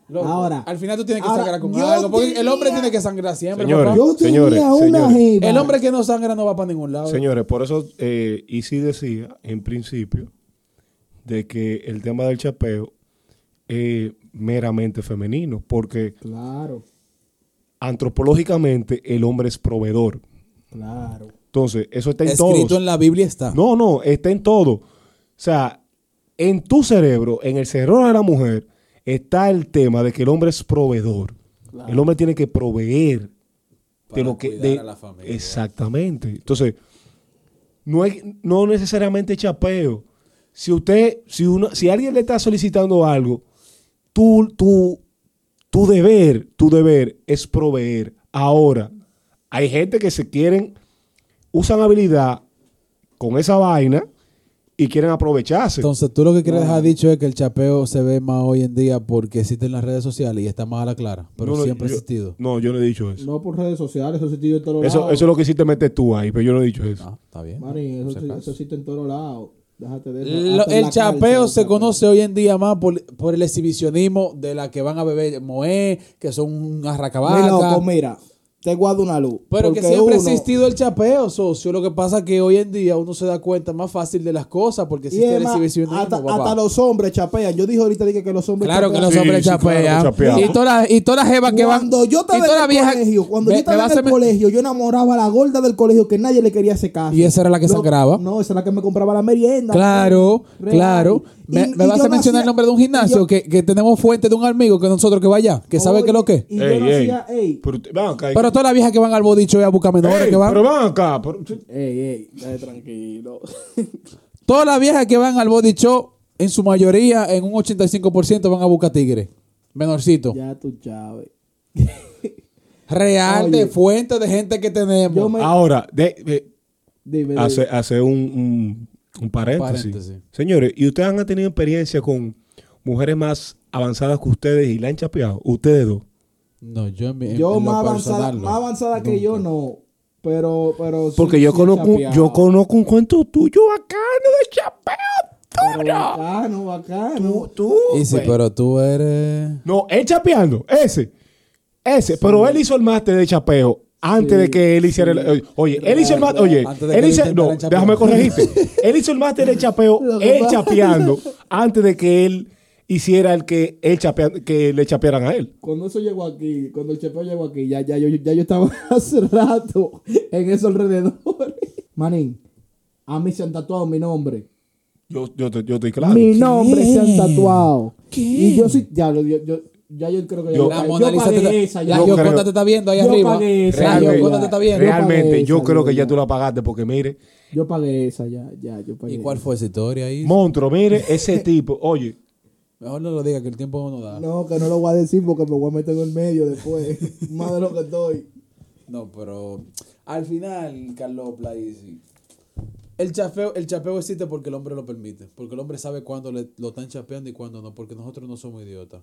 Loco, Ahora, al final tú tienes que ahora, sangrar con algo, porque el hombre tiene que sangrar siempre. Señores. Yo tenía Señores, una señores. jeva. El hombre que no sangra no va para ningún lado. Señores, por eso eh, Isi decía en principio de que el tema del chapeo es meramente femenino, porque Claro, antropológicamente el hombre es proveedor. claro. Entonces, eso está en Escrito todos. en la Biblia está. No, no, está en todo. O sea, en tu cerebro, en el cerebro de la mujer, está el tema de que el hombre es proveedor. El hombre tiene que proveer de lo que. de- a la familia. Exactamente. Entonces, no es no necesariamente chapeo. Si usted, si uno, si alguien le está solicitando algo, tu, tu, tu deber, tu deber es proveer. Ahora, hay gente que se quieren, usan habilidad con esa vaina y quieren aprovecharse. Entonces, tú lo que quieres dejar dicho es que el chapeo se ve más hoy en día porque existen las redes sociales y está más a la clara, pero No, no, siempre ha existido. No, yo no he dicho eso. No por redes sociales, eso existe en todos Eso, lados. eso es lo que hiciste meter tú ahí, pero yo no he dicho eso. Ah, está bien. Marín, eso, existe en todos lados. Déjate de eso. Lo- en el chapeo cárcel, se chapeo. conoce hoy en día más por, por el exhibicionismo de la que van a beber moé, que son unas Mi racabacas. loco, mira, te guardo una luz. Pero que siempre ha existido el chapeo, socio. Lo que pasa es que hoy en día uno se da cuenta más fácil de las cosas porque existe el exhibicionismo. hasta, hasta los hombres chapean. Yo dije ahorita dije que los hombres Claro que los Sí, hombres sí, claro que chapean. y todas las y todas las jevas que van. Cuando yo y estaba en el colegio, cuando me- yo estaba en el me- colegio, yo enamoraba a la gorda del colegio que nadie le quería hacer caso. Y esa era la que Lo- sangraba. No, esa era la que me compraba la merienda. Claro, Real. claro. Me, Y- me y vas a mencionar hacía- el nombre de un gimnasio yo- que, que tenemos fuente de un amigo que nosotros que vaya, que sabe Oye, es lo que. Y yo Ey, no ey. hacía, ey, Pero, todas las viejas que van al body show a buscar menores Ey, que van. pero ven acá. pero- ey, ey, dale tranquilo. [LAUGHS] Todas las viejas que van al body show, en su mayoría, en un 85% van a buscar tigres. Menorcito. ya tú sabes. [LAUGHS] Real Oye. de fuente de gente que tenemos. Me- Ahora, de, de- Dime, dime. hace, hace un, un, un paréntesis. Paréntesis. Señores, ¿y ustedes han tenido experiencia con mujeres más avanzadas que ustedes y la han chapeado? Ustedes dos. No, yo en, mi- en- yo en lo más avanzada, no. más avanzada que yo no. Pero, pero sí- Porque yo sí conozco, chapeado. yo conozco un cuento tuyo bacano de chapeo. Pero bacano, bacano. Tú, Y sí, pero tú eres. No, él chapeando, ese. Ese, pero él hizo el máster de chapeo antes Sí, de que él hiciera el. Oye, él hizo el máster. Oye, Antes de él que hizo. No, déjame corregirte. [LAUGHS] él hizo el máster de chapeo, él chapeando, antes de que él hiciera el que él chapea, que le chapearan a él. Cuando eso llegó aquí, cuando el chapeo llegó aquí, ya, ya, yo, ya yo estaba [LAUGHS] hace rato en esos alrededores. [LAUGHS] Manín, a mí se han tatuado mi nombre. Yo, yo, yo estoy claro. Mi nombre se han tatuado. ¿Qué? Y yo sí, ya, lo- yo, yo, ya yo creo que Yo- La pagué- Mona Lisa pagué te, esa. ya. yo Gioconda creo- te está viendo ahí yo arriba. pagué esa, Realmente, Gioconda te está viendo. Real- realmente pagué yo esa, creo que yo ya ya. tú la pagaste porque mire, Yo pagué esa, ya, ya, yo pagué ¿Y cuál fue esa historia ahí? monstruo, mire, ese [LAUGHS] tipo, oye, Mejor no lo diga que el tiempo no nos da. No, que no lo voy a decir porque me voy a meter en el medio después. [LAUGHS] Más de lo que estoy. No, pero al final, Carlos Plaisi, el chapeo, el chapeo existe porque el hombre lo permite. Porque el hombre sabe cuándo le- lo están chapeando y cuándo no. Porque nosotros no somos idiotas.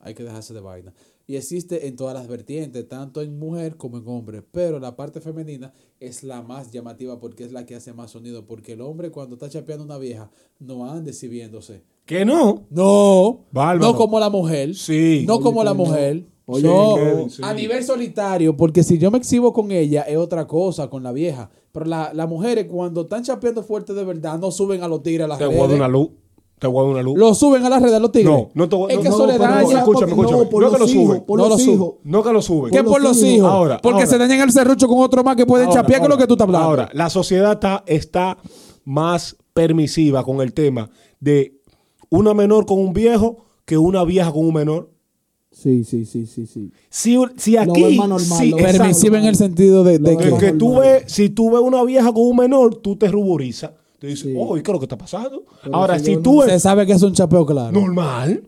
Hay que dejarse de vaina. Y existe en todas las vertientes, tanto en mujer como en hombre. Pero la parte femenina es la más llamativa porque es la que hace más sonido. Porque el hombre cuando está chapeando a una vieja no anda exhibiéndose. Que no. No, Bárbaro. no como la mujer. Sí. No como la que mujer. Oye, no, Kevin, sí. a nivel solitario, porque si yo me exhibo con ella es otra cosa, con la vieja. Pero la- las mujeres cuando están chapeando fuerte de verdad no suben a los tigres a las Te redes. guardo una luz. Te guardo una luz. Lo suben a las redes a los tigres. No, no te Es no, que no, eso le daña. no, escúchame, escúchame. No, que lo hijos, sube. por No lo. No que lo sube. ¿Qué por los hijos. Ahora, porque ahora. se dañan el serrucho con otro más que pueden Ahora, chapear, que es lo que tú estás hablando. Ahora, la sociedad está, está más permisiva con el tema de una menor con un viejo que una vieja con un menor. Sí, sí, sí, sí, sí. Si, si aquí. normal, si- en el sentido de, que... que, tú ves, si tú ves una vieja con un menor, tú te ruborizas. Te dices, Sí. oh, ¿y qué es lo que está pasando? Pero Ahora, si tú se ves sabe que es un chapeo claro. normal,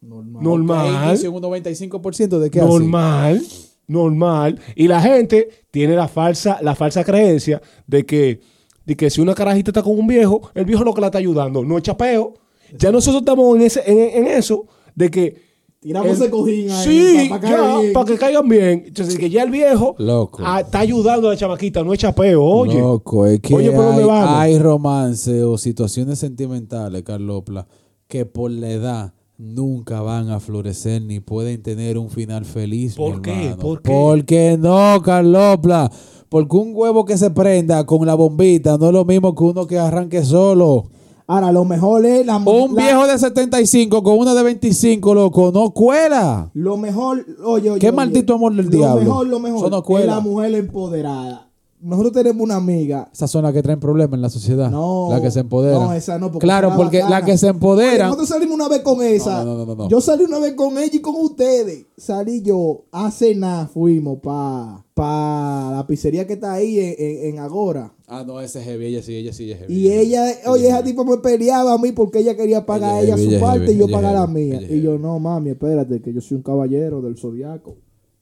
Normal. Normal, un 95% de así. normal, normal. Y la gente tiene la falsa, la falsa creencia de que, de que si una carajita está con un viejo, el viejo es lo que la está ayudando. No es chapeo. Ya nosotros estamos en, ese, en, en eso de que. Tiramos el- ese cojín ahí. Sí, pa- pa' ya, caer bien. para que caigan bien. Entonces, que ya el viejo Loco. ah, está ayudando a la chamaquita, no es chapeo. Oye, Loco, es que Oye, ¿por dónde hay, vamos? hay romance o situaciones sentimentales, Carlopla, que por la edad nunca van a florecer ni pueden tener un final feliz. ¿Por mi qué? hermano. ¿Por qué? Porque no, Carlopla. Porque un huevo que se prenda con la bombita no es lo mismo que uno que arranque solo. Ahora, lo mejor es la Un la- viejo de 75 con una de 25, loco, no cuela. Lo mejor, oye, oye. Qué oye, maldito amor del lo diablo. Lo mejor, lo Eso mejor no es cuela. la mujer empoderada. nosotros tenemos una amiga. Esas son las que traen problemas en la sociedad. No. Las que se empoderan. No, esa no. Porque Claro, porque las que se Oye, empoderan. nosotros salimos una vez con esa. No, no, no, no, no. Yo salí una vez con ella y con ustedes. Salí yo a cenar, fuimos pa, pa la pizzería que está ahí en, en- en Agora. Ah, no, ese es heavy. Ella sí, ella sí, ella es heavy. Y ella, oye, esa tipo me peleaba a mí porque ella quería pagar a Ella ella heavy, su ella parte heavy, y yo pagar la mía. Y yo, no, mami, espérate, que yo soy un caballero del zodiaco.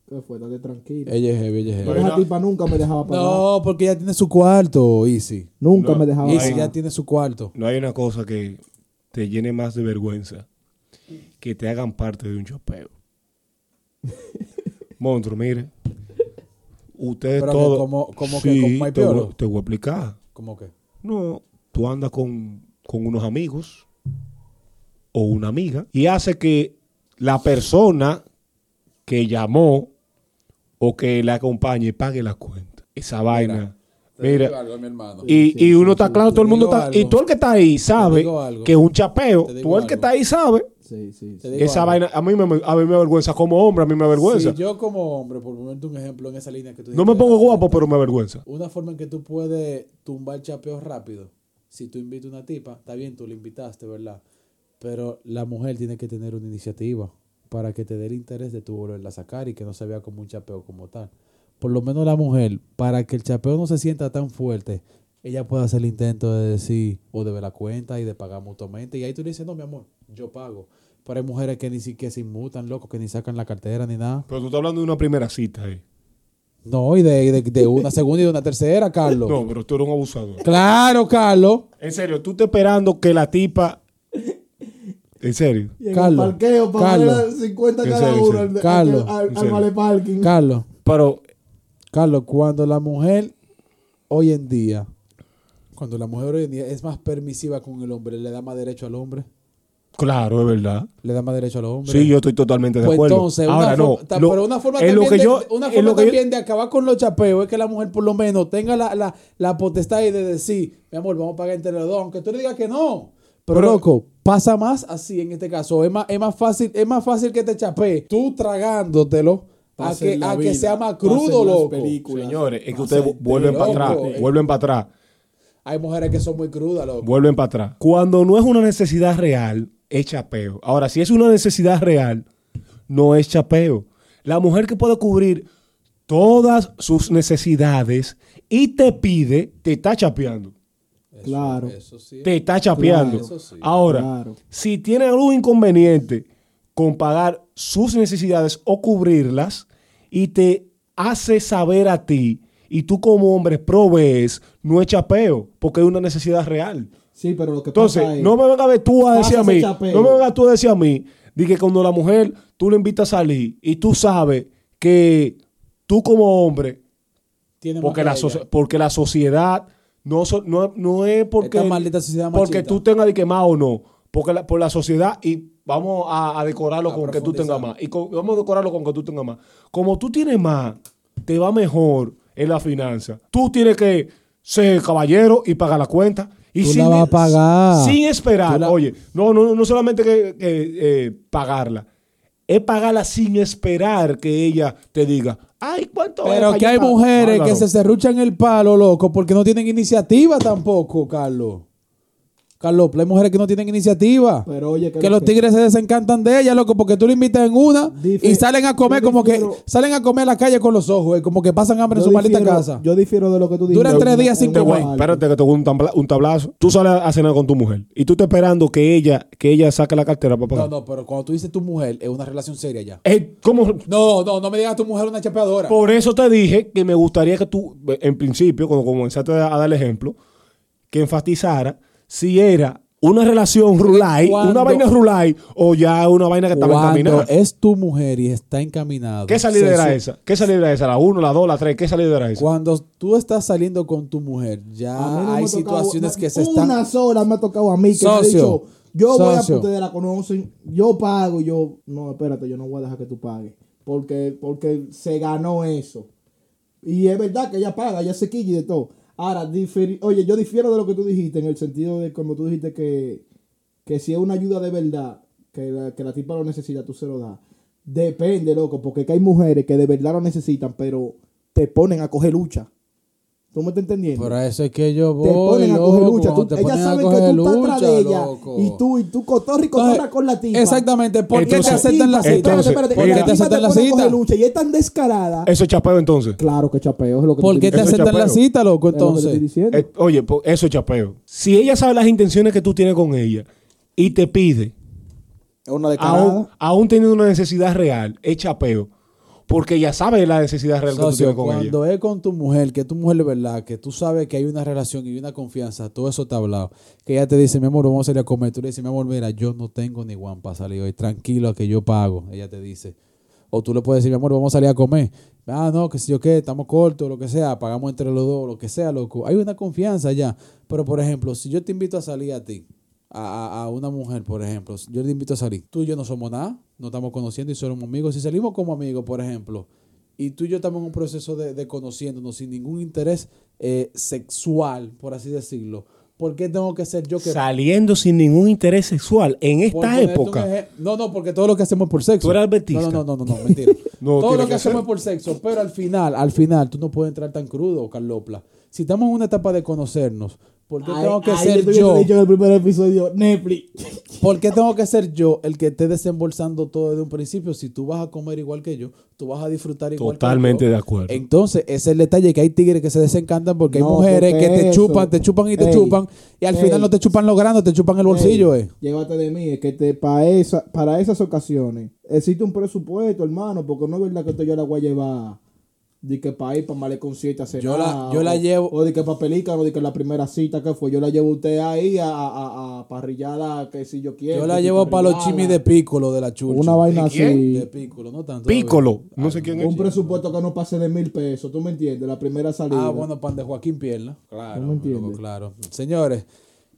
¿Qué fue? Date tranquilo. Ella es heavy, ella es Pero heavy. esa tipa nunca me dejaba pagar. No, porque ella tiene su cuarto, Easy. Nunca No, me dejaba Easy pagar. ya tiene su cuarto. No hay una cosa que te llene más de vergüenza que te hagan parte de un chopeo. [LAUGHS] Monstruo, mire. Ustedes Pero todos. como- como que hay te, voy, te voy a explicar. ¿Cómo que? No, tú andas con, con unos amigos o una amiga y hace que la persona que llamó o que la acompañe pague la cuenta. Esa vaina. Mira. mi. Y, Sí, y uno sí, está claro, todo el mundo está. algo. Y todo el que está ahí sabe que es un chapeo. Todo el que está ahí sabe. Sí, sí, sí. Esa algo. vaina, a mí, me, a mí me avergüenza. Como hombre, a mí me avergüenza. Si yo como hombre, por ponerte un ejemplo en esa línea que tú no me pongo guapo, pero me avergüenza. Una forma en que tú puedes tumbar chapeo rápido. Si tú invitas una tipa, está bien, tú la invitaste, ¿verdad? Pero la mujer tiene que tener una iniciativa para que te dé el interés de tú volverla a sacar y que no se vea como un chapeo como tal. Por lo menos la mujer, para que el chapeo no se sienta tan fuerte, ella puede hacer el intento de decir o de ver la cuenta y de pagar mutuamente. Y ahí tú le dices, no, mi amor, yo pago. Pero hay mujeres que ni siquiera se inmutan, loco, que ni sacan la cartera ni nada. Pero tú estás hablando de una primera cita ahí. No, y de, de, de una [LAUGHS] segunda y de una tercera, Carlos. No, pero tú eres un abusador. Claro, Carlos. En serio, tú estás esperando que la tipa. En serio. Y en Carlos, el parqueo para Carlos. darle 50 En cada serio, uno al, al- parking. Carlos, Pero Carlos, cuando la mujer hoy en día, cuando la mujer hoy en día es más permisiva con el hombre, le da más derecho al hombre, Claro, es verdad. le da más derecho al hombre. Sí, yo estoy totalmente de Pues acuerdo. entonces, una Ahora no. lo- pero una forma, también, lo que de, yo, una es forma lo que yo- también de acabar con los chapeos es que la mujer por lo menos tenga la, la, la potestad de decir, mi amor, vamos a pagar entre los dos, aunque tú le digas que no. Pero, Pero- loco, pasa más así en este caso. Es más, es más fácil, es más fácil que te chapee tú tragándotelo a que, a que sea más crudo, loco. películas. Señores, es que ustedes en vuelven para atrás. eh. Vuelven para atrás. Hay mujeres que son muy crudas, loco. Vuelven para atrás. Cuando no es una necesidad real, es chapeo. Ahora, si es una necesidad real, no es chapeo. La mujer que puede cubrir todas sus necesidades y te pide, te está chapeando. Eso- Claro. Eso sí. Te está chapeando. Claro. Eso sí. Ahora, Claro. si tiene algún inconveniente con pagar sus necesidades o cubrirlas y te hace saber a ti y tú como hombre provees, no es chapeo, porque es una necesidad real. Sí, pero lo que Entonces, pasa es... no me vengas a ver tú a decir a mí, chapeo. no me vengas tú a decir a mí, de que cuando la mujer tú le invitas a salir y tú sabes que tú como hombre, Tiene porque la, porque la sociedad no, so- no, no es porque, Esta maldita sociedad porque tú tengas de que más o no, porque la, por la sociedad y vamos a, a decorarlo A con que tú tengas más. Y con- vamos a decorarlo con que tú tengas más. Como tú tienes más, te va mejor en la finanza. Tú tienes que ser caballero y pagar la cuenta. Y Tú sin, la vas a pagar. Sin esperar. La- Oye, no, no, no solamente que, que, eh, pagarla. Es pagarla sin esperar que ella te diga, ay, ¿cuánto Pero que hay pagar?" mujeres que se serruchan el palo, loco, porque no tienen iniciativa tampoco, Carlos. Carlos, hay mujeres que no tienen iniciativa. Pero oye, que los tigres se desencantan de ella, loco, porque tú le invitas en una Dife- y salen a comer yo como que salen a comer a la calle con los ojos, eh, como que pasan hambre en su maldita difiero- casa. Yo difiero de lo que tú Duran dijiste. tres días sin comer. espérate que te voy un, tabla- un tablazo. Tú sales a cenar con tu mujer y tú estás esperando que ella, que ella saque la cartera para No, pagar. no, pero cuando tú dices tu mujer, es una relación seria ya. Eh, ¿cómo? No, no, no me digas tu mujer una chapeadora. Por eso te dije que me gustaría que tú, en principio, cuando comenzaste a dar el ejemplo, que enfatizara si era una relación rulay, una vaina rulay o ya una vaina que estaba Cuando encaminada. es tu mujer y está encaminado. ¿Qué salida se era su- esa? ¿Qué salida era esa? ¿La 1, la 2, la 3? ¿Qué salida era esa? Cuando tú estás saliendo con tu mujer, ya no hay tocado- situaciones que se Una están. sola me ha tocado a mí que me ha Socio, dicho, yo voy a socio. ustedes la conocen, yo pago, y yo, no, espérate, yo no voy a dejar que tú pagues. Porque, porque se ganó eso. Y es verdad que ella paga, ella se quilla y de todo. Ahora, diferi- oye, yo difiero de lo que tú dijiste, en el sentido de cuando tú dijiste que, que si es una ayuda de verdad, que la, que la tipa lo necesita, tú se lo das. Depende, loco, porque que hay mujeres que de verdad lo necesitan, pero te ponen a coger lucha. ¿Tú me estás entendiendo? Por eso es que yo voy, te ponen a loco, coger lucha. Tú, cuando te ella ponen a sabe que tú estás atrás de ella. loco. Y tú, y tú cotorra y cotorra Entonces, con la tipa. Exactamente, ¿por qué te aceptan la cita? espérate, espérate, ¿Por qué te aceptan la a cita? lucha y es tan descarada. Eso es chapeo entonces. Claro que chapeo, es lo que ¿Por te qué te aceptan la cita, loco? Entonces. Eh, oye, po- eso es chapeo. Si ella sabe las intenciones que tú tienes con ella y te pide, es una descarada. aún, aún teniendo una necesidad real, es chapeo. Porque ella sabe la necesidad real que tú socio, tienes con ella. cuando es con tu mujer, que tu mujer de verdad, que tú sabes que hay una relación y una confianza, todo eso está hablado. Que ella te dice, mi amor, vamos a salir a comer. Tú le dices, mi amor, mira, yo no tengo ni guan para salir hoy, tranquilo, que yo pago. Ella te dice. O tú le puedes decir, mi amor, vamos a salir a comer. Ah, no, que si yo qué, estamos cortos, lo que sea, pagamos entre los dos, lo que sea, loco. Hay una confianza ya. Pero, por ejemplo, si yo te invito a salir a ti, a, a- una mujer, por ejemplo, yo te invito a salir, tú y yo no somos nada, no estamos conociendo y somos amigos. Si salimos como amigos, por ejemplo, y tú y yo estamos en un proceso de, de conociéndonos sin ningún interés eh, sexual, por así decirlo, ¿por qué tengo que ser yo que... Saliendo sin ningún interés sexual en esta época. eje- No, no, porque todo lo que hacemos es por sexo. Tú eres adventista. No, no, no, no, no, mentira. [LAUGHS] No, todo lo que, que hacemos es por sexo, pero al final, al final, tú no puedes entrar tan crudo, Carlopla. Si estamos en una etapa de conocernos, ¿por qué Ay, tengo que ay, ser yo? dicho en el primer episodio, Netflix. [LAUGHS] ¿Por qué tengo que ser yo el que esté desembolsando todo desde un principio? Si tú vas a comer igual que yo, tú vas a disfrutar igual Totalmente que yo. de acuerdo. Entonces, ese es el detalle que hay tigres que se desencantan porque hay mujeres porque que te eso- chupan, te chupan y te Ey, chupan y al ey. final no te chupan lo grande, te chupan el bolsillo, Ey, eh. Llévate de mí, es que te, para, esa, para esas ocasiones existe un presupuesto, hermano, porque no es verdad que te yo la voy a llevar de que para ir, para Malecón 7 a cenar. Yo la- yo la o- llevo- O de que para Pelícano, de que la primera cita que fue, yo la llevo a usted ahí a, a, a- a parrillada, que si yo quiero. Yo la llevo para los chimis de pícolo de la chucha. Una vaina ¿De quién? así. De pícolo, no tanto. Pícolo. No sé quién es. Un presupuesto que no pase de mil pesos, ¿tú me entiendes? La primera salida. Ah, bueno, pan de Joaquín Pierna. Claro, ¿No me entiendes? loco, claro. Señores,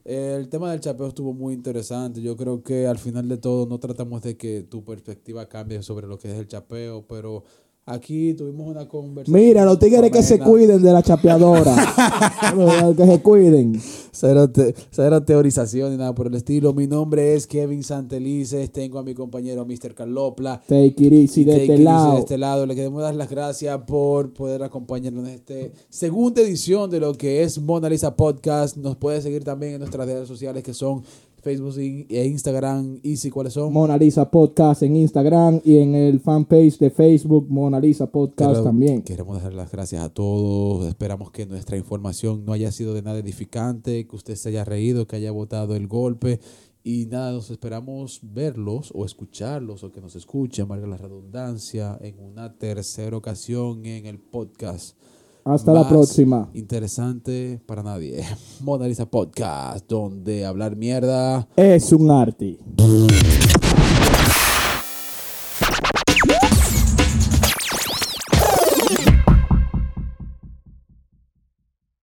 el tema del chapeo estuvo muy interesante. Yo creo que al final de todo no tratamos de que tu perspectiva cambie sobre lo que es el chapeo, pero aquí tuvimos una conversación. Mira, los tigres que se cuiden de la chapeadora. [LAUGHS] Que se cuiden. Cero, te- cero teorización ni nada por el estilo. Mi nombre es Kevin Santelices. Tengo a mi compañero Mr. Carlopla. Take it easy de este lado. de este lado. Le queremos dar las gracias por poder acompañarnos en esta segunda edición de lo que es Mona Lisa Podcast. Nos puede seguir también en nuestras redes sociales que son Facebook y- e Instagram. Easy, ¿cuáles son? Mona Lisa Podcast en Instagram y en el fanpage de Facebook Mona Lisa Podcast Pero también. Queremos dar las gracias a todos. Esperamos que nuestra información no haya sido de nada edificante, que usted se haya reído, que haya votado el golpe. Y nada, nos esperamos verlos o escucharlos o que nos escuchen, valga la redundancia, en una tercera ocasión en el podcast. Hasta la próxima. Interesante para nadie. [LAUGHS] Mona Lisa Podcast, donde hablar mierda. Es un arte.